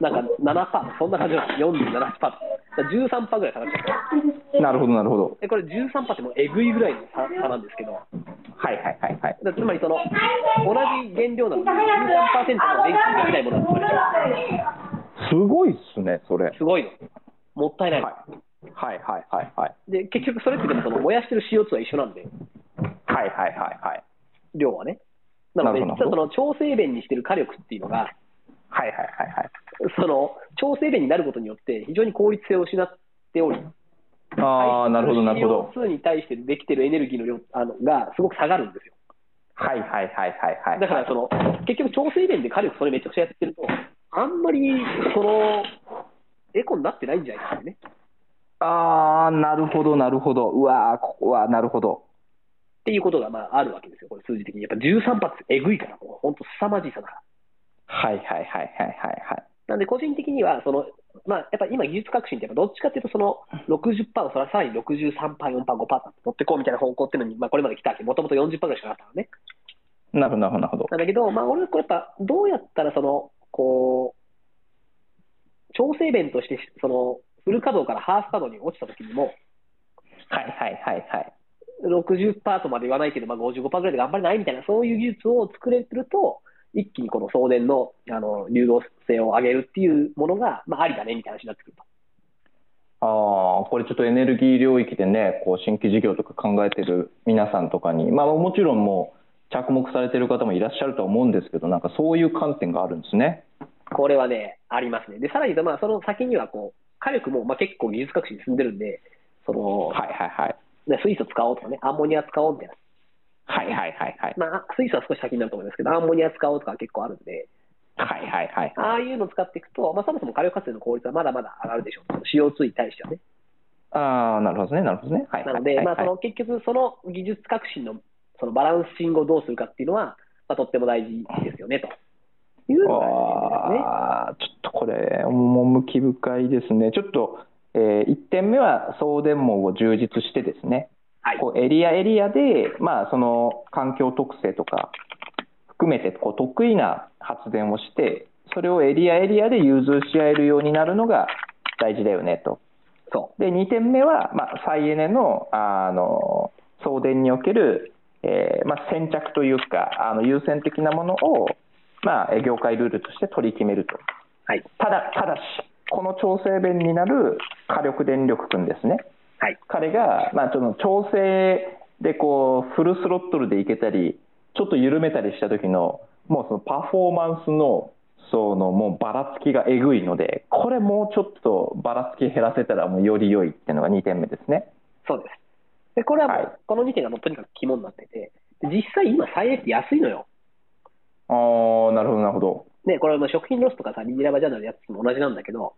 なんか7%、そんな感じなんです。47%。だから13%ぐらい下がっちゃう。なるほどなるほど。で、これ13%ってもうえぐいぐらいの差差なんですけど、はいはいはいはい。だつまりその、同じ原料なのに13%の電気ができないものが生まれちゃすごいっすね、それ。う。すごいの。もったいないの。はいはいはいはいはい。で、結局それってでもその燃やしてる CO2 は一緒なんで、はいはいはいはい。量はね。なので、実はその調整弁にしてる火力っていうのが、はいはいはいはい。その調整弁になることによって非常に効率性を失っており、ああ、なるほど、なるほど。CO2 に対してできてるエネルギーの量あのがすごく下がるんですよ。はいはいはいはいはい。だからその、結局調整弁で火力それめちゃくちゃやってると、あんまりそのエコになってないんじゃないですかね。ああ、なるほど、なるほど。うわーここは、なるほど。っていうことがまああるわけですよ、これ数字的に。やっぱ13発えぐいから、もう本当凄まじさだから。はいはいはいはいはいはい。なんで個人的には、その、まあ、やっぱ今技術革新ってやっぱどっちかっていうと、その60%をそれはさらに63%、4%、5%って持ってこうみたいな方向っていうのに、まあこれまで来たわけ、もともと40%ぐらいしかなかったのね。なるほど、なるほど、なるほど。なんだけど、まあ俺はこうやっぱどうやったらその、こう、調整弁として、その、フル稼働からハーフ稼働に落ちた時にも、はいはいはいはい。60%とまで言わないけど、まあ、55%ぐらいで頑張れないみたいな、そういう技術を作れると、一気にこの送電のあの流動性を上げるっていうものが、まあ、ありだねみたいな話になってくると。ああ、これちょっとエネルギー領域でね、こう新規事業とか考えてる皆さんとかに、まあもちろんもう着目されてる方もいらっしゃるとは思うんですけど、なんかそういう観点があるんですね。これはね、ありますね。で、さらにまあ、その先にはこう、火力もまあ結構技術革新進んでるんで、その、はいはいはい。ね水素使おうとかね、アンモニア使おうみたいな。はいはいはいはい。まあ、水素は少し先になると思いますけど、アンモニア使おうとか結構あるんで、はいはいはい。ああいうのを使っていくと、まあ、そもそも火力発電の効率はまだまだ上がるでしょう。CO2 に対してはね。ああ、なるほどね、なるほどね。はいはいなので、はいまあ、その結局、その技術革新のそのバランシングをどうするかっていうのは、まあ、とっても大事ですよねというのがね。ああ、ちょっとこれ、趣深いですね。ちょっと、え1点目は送電網を充実してですね、はいこうエリアエリアで、まあ、その環境特性とか含めてこう得意な発電をして、それをエリアエリアで融通し合えるようになるのが大事だよねと。そで2点目は、まあ、再エネのあの送電における、えーまあ、先着というかあの優先的なものを、まあ、業界ルールとして取り決めると。はい。ただただし、この調整弁になる火力電力君ですね。はい。彼が、まあ、その調整でこうフルスロットルでいけたり、ちょっと緩めたりした時の、もうそのパフォーマンスのそのもうばらつきがえぐいので、これもうちょっとばらつき減らせたらもうより良いっていうのが2点目ですね。そうです。で、これはもう、はいこの2点がもうとにかく肝になってて、で実際今、再エネって安いのよ。ああ、なるほど、なるほど。ね、これはまあ食品ロスとかさ、リニラバジャーナルのやつも同じなんだけど、はい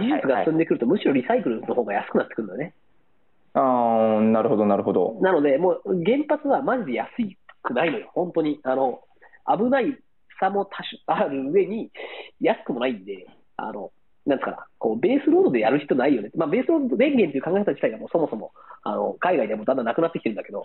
技術が進んでくると、むしろリサイクルの方が安くなってくるんだよね。ああ、なるほど、なるほど。なので、もう原発はマジで安くないのよ、本当に。あの、危ない差も多種ある上に、安くもないんで、あの、なんですかな、こう、ベースロードでやる人ないよね。まあ、ベースロード電源っていう考え方自体がもうそもそも、あの、海外でもだんだんなくなってきてるんだけど、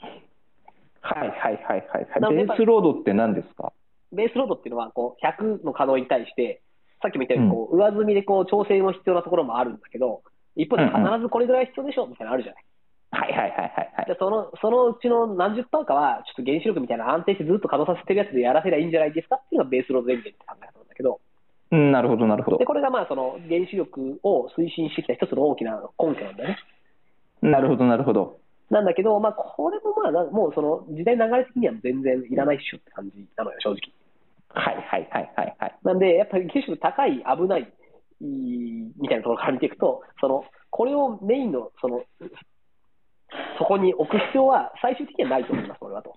はいはいはいはいはい。ベースロードって何ですか？ベースロードっていうのは、こう、100の可能に対して、さっきも言ったように、こう、上積みでこう、調整の必要なところもあるんだけど、一方で必ずこれぐらい必要でしょみたいなのあるじゃない。はいはいはいはいはい。でそのそのうちの何十パーかは、ちょっと原子力みたいな安定してずっと稼働させてるやつでやらせりゃいいんじゃないですかっていうのがベースロード電源って考え方なんだけど、うん、なるほど、なるほどで。これがまあその原子力を推進してきた一つの大きな根拠なんだよね。なるほど、なるほど。なんだけど、まあ、これもまあな、もうその時代の流れ的には全然いらないっしょって感じなのよ、正直。はいはいはいはいはい。なんで、やっぱり原子力高い、危ない、みたいなところから見ていくと、その、これをメインの、その、そこに置く必要は最終的にはないと思います、これはと。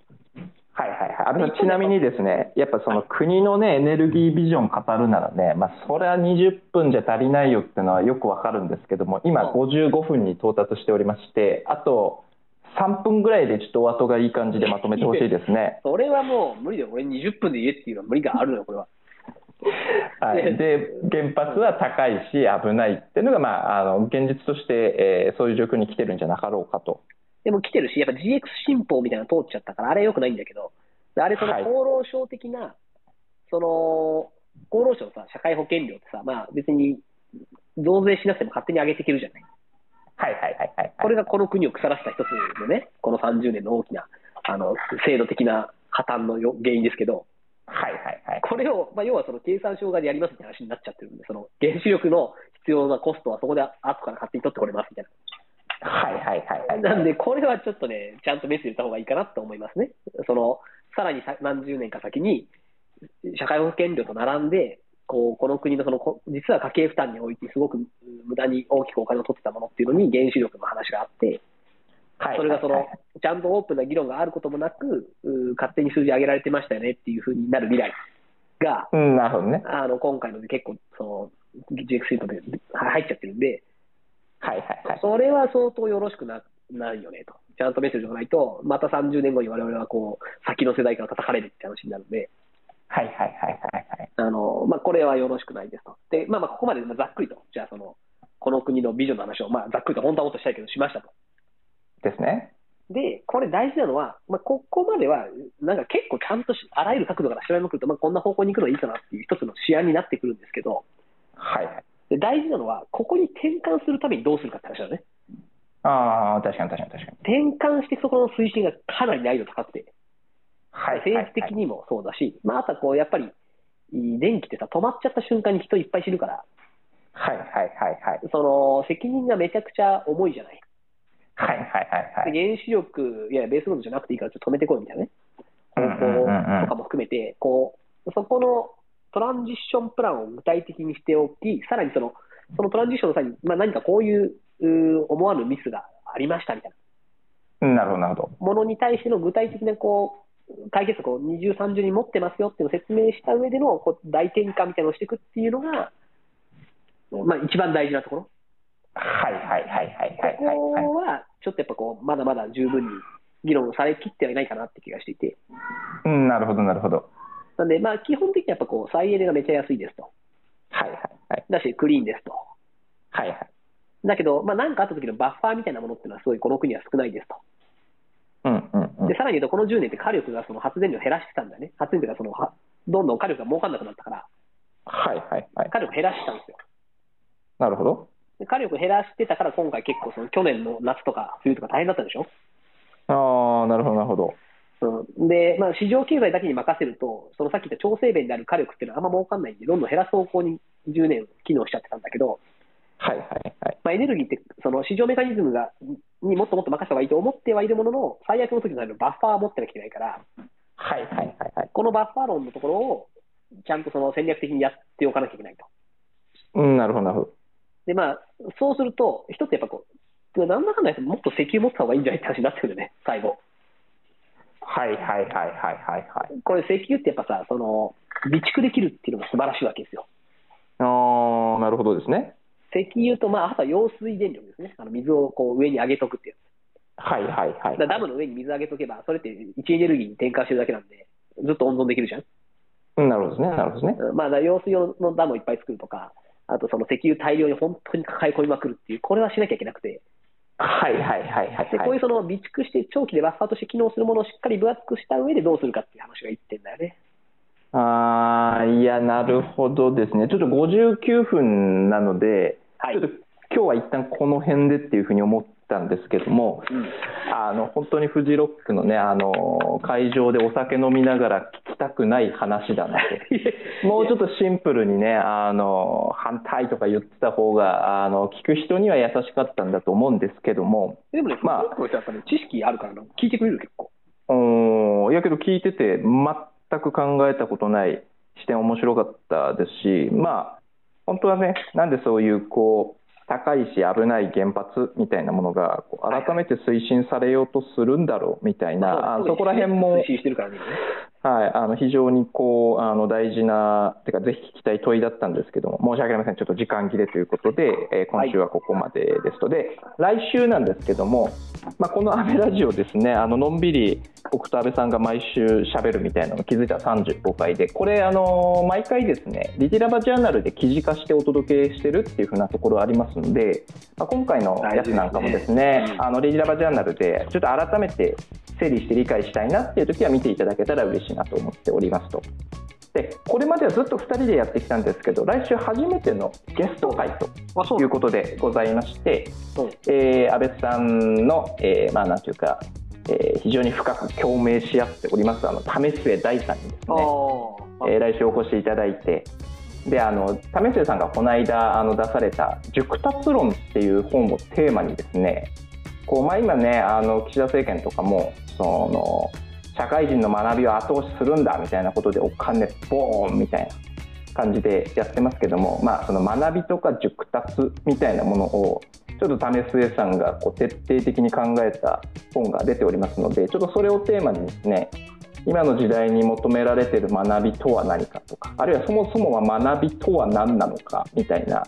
はいはいはい。あのちなみにですね、やっぱその国のね、エネルギービジョン語るならね、まあ、それは20分じゃ足りないよっていうのはよくわかるんですけども、今55分に到達しておりまして、あと3分ぐらいでちょっとお後がいい感じでまとめてほしいですね。それはもう無理だよ。俺20分で言えっていうのは無理があるのよ、これは。はい、で、原発は高いし危ないっていうのが、まあ、あの現実として、えーそういう状況に来てるんじゃなかろうかと。でも来てるし、やっぱ GX 新法みたいなの通っちゃったから、あれ良くないんだけど、であれそのはい厚労省的な、その、厚労省のさ、社会保険料ってさ、まあ別に増税しなくても勝手に上げていけるじゃない。はいはいはいはい、はい。これがこの国を腐らせた一つのね、この30年の大きな、あの、制度的な破綻のよ原因ですけど、はいはいはい。これを、まあ、要はその経産省側でやりますみたいな話になっちゃってるんで、その原子力の必要なコストはそこで後から勝手に取ってこれますみたいはいはいはいはな。い。なんで、これはちょっとね、ちゃんとメス入れた方がいいかなと思いますね。その、さらにさ何十年か先に、社会保険料と並んで、こうこの国のそのこ実は家計負担においてすごく無駄に大きくお金を取ってたものっていうのに原子力の話があって、はい。それがその、ちゃんとオープンな議論があることもなく、う勝手に数字上げられてましたよねっていうふうになる未来が、うん、なるほどね。あの今回ので結構その、GX シートで入っちゃってるんで、はいはいはい。それは相当よろしくなないよねと、ちゃんとメッセージがないと、また30年後に我々はこう先の世代から叩かれるって話になるんで、はいはいはいはいはい。あのまあ、これはよろしくないですと。で、まあ、まあここまでざっくりと、じゃあその、この国のビジョンの話を、まあ、ざっくりと本当はもっとしたいけど、しましたと。ですね。で、これ大事なのは、まあ、ここまでは、なんか結構ちゃんとしあらゆる角度から調べまくると、まあ、こんな方向に行くのがいいかなっていう一つの試案になってくるんですけど、はいはい。で大事なのは、ここに転換するためにどうするかって話なのね。ああ、確かに確かに確かに。転換してそこの推進がかなり難易度高くて、はい政治的にもそうだし、まあ、あとはこう、やっぱり、電気ってさ、止まっちゃった瞬間に人いっぱい死ぬから、はいはいはいはい。その責任がめちゃくちゃ重いじゃない。はいはいはいはい。で原子力、いや、ベースロードじゃなくていいから、ちょっと止めてこいみたいなね、方法とかも含めて、こう、そこのトランジッションプランを具体的にしておき、さらにその、そのトランジッションの際に、まあ、何かこういう思わぬミスがありましたみたいうんなるほどなるほど。なものに対しての具体的なこう解決策を二重三重に持ってますよっていうのを説明した上でのこう大転換みたいなのをしていくっていうのが、まあ、一番大事なところ。はいはいはいはいはいこはいはい。こは、ちょっとやっぱこう、まだまだ十分に議論されきってはいないかなって気がしていて。うん、なるほどなるほど。なんで、まあ、基本的にはやっぱこう、再エネがめっちゃ安いですと。はいはいはい。だし、クリーンですと。はいはい。だけど、まあ、なんかあった時のバッファーみたいなものっていうのは、すごいこの国は少ないですと。うんうんうんで、。さらに言うと、この10年って火力がその発電量を減らしてたんだよね。発電量がその、はどんどん火力が儲かんなくなったから、はいはいはい。火力減らしたんですよ。なるほど。で火力減らしてたから、今回結構、その去年の夏とか冬とか大変だったでしょ？ああ、なるほどなるほど。うん、で、まあ、市場経済だけに任せると、そのさっき言った調整弁である火力っていうのはあんま儲かんないんで、どんどん減らす方向に10年機能しちゃってたんだけど、はいはいはい。まあ、エネルギーってその市場メカニズムがにもっともっと任せた方がいいと思ってはいるものの、最悪の時のためのバッファーを持ってなきゃいけないから、はいはいはいはい。このバッファー論のところをちゃんとその戦略的にやっておかなきゃいけないと。うん、なるほどなるほど。で、まあ、そうすると、一つやっぱこう、なんだかんだもっと石油持ってた方がいいんじゃないって話になってくるよね、最後。はいはいはいはいはいはい。これ石油ってやっぱさ、その、備蓄できるっていうのが素晴らしいわけですよ。ああ、なるほどですね。石油と、まあ、あとは揚水電力ですね。あの水をこう上に上げとくっていう。はいはいはい。ダムの上に水上げとけば、それって位置エネルギーに転換してるだけなんで、ずっと温存できるじゃん。うんなるほどですね。なるほどね。うんまあ、揚水用のダムをいっぱい作るとか、あとその石油大量に本当に抱え込みまくるっていう、これはしなきゃいけなくて、はいはいはいはいでこうはいい。うその備蓄して長期でバッファーとして機能するものをしっかり分厚くした上でどうするかっていう話が言ってんだよね。ああ、いや、なるほどですね。ちょっと59分なので、はい。ちょっと今日は一旦この辺でっていうふうに思ったんですけども、うん。あの本当にフジロックのね、あの会場でお酒飲みながら聞きたくない話だなと。もうちょっとシンプルにね、あの反対とか言ってた方があの聞く人には優しかったんだと思うんですけども、でもね、まあ。まあ、やっぱね、知識あるからな、聞いてくれる結構。うーん。いやけど聞いてて全く考えたことない視点面白かったですし、まあ本当はね、なんでそういうこう高いし危ない原発みたいなものが改めて推進されようとするんだろうみたいな、あそこら辺も推進してるからね。はい、あの非常にこうあの大事な、てか、ぜひ聞きたい問いだったんですけども、申し訳ありません、ちょっと時間切れということで、えー今週はここまでですと、で来週なんですけども、まあ、この安倍ラジオですね、あののんびり僕と安倍さんが毎週しゃべるみたいなの気づいたら35回で、これ、あの毎回ですね、リティラバジャーナルで記事化してお届けしてるっていうふうなところありますので、まあ、今回のやつなんかもですね、すねうんあのリティラバジャーナルでちょっと改めて整理して理解したいなっていう時は見ていただけたら嬉しいなと思っておりますと。でこれまではずっと2人でやってきたんですけど来週初めてのゲスト会ということでございまして、う。んえー安倍さんの、えーまあなんていうか、えー非常に深く共鳴し合っておりますあの為末大さんにですあね、ーえー来週お越しいただいて。であの為末さんがこの間あの出された「熟達論」っていう本をテーマにですねこう、まあ、今ねあの岸田政権とかもその社会人の学びを後押しするんだみたいなことでお金ボーンみたいな感じでやってますけども、まあ、その学びとか熟達みたいなものをちょっと為末さんがこう徹底的に考えた本が出ておりますのでちょっとそれをテーマにですね今の時代に求められている学びとは何かとかあるいはそもそもは学びとは何なのかみたいな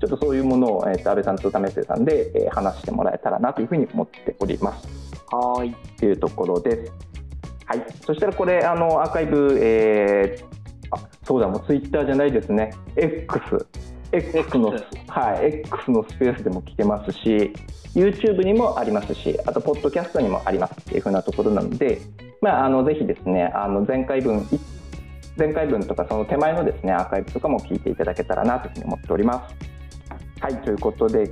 ちょっとそういうものを、えー、と安倍さんと為末さんで、えー、話してもらえたらなというふうに思っております。はいというところです。はい、そしたらこれあのアーカイブ、えー、あそうだもうツイッターじゃないですね。X X の、はい、X のスペースでも聞けますし YouTube にもありますしあとポッドキャストにもありますっていうふうなところなので、まあ、あのぜひですねあの前回分前回分とかその手前のですねアーカイブとかも聞いていただけたらなというふうに思っております。はい。ということで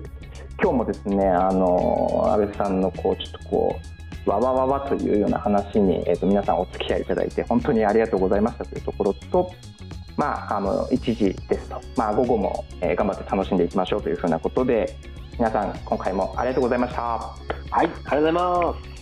今日もですねあの安倍さんのこうちょっとこうわわわわというような話に、えー、と皆さんお付き合いいただいて本当にありがとうございましたというところとまあ、あの1時ですと、まあ、午後も、えー、頑張って楽しんでいきましょうというふうなことで皆さん今回もありがとうございました。はいありがとうございます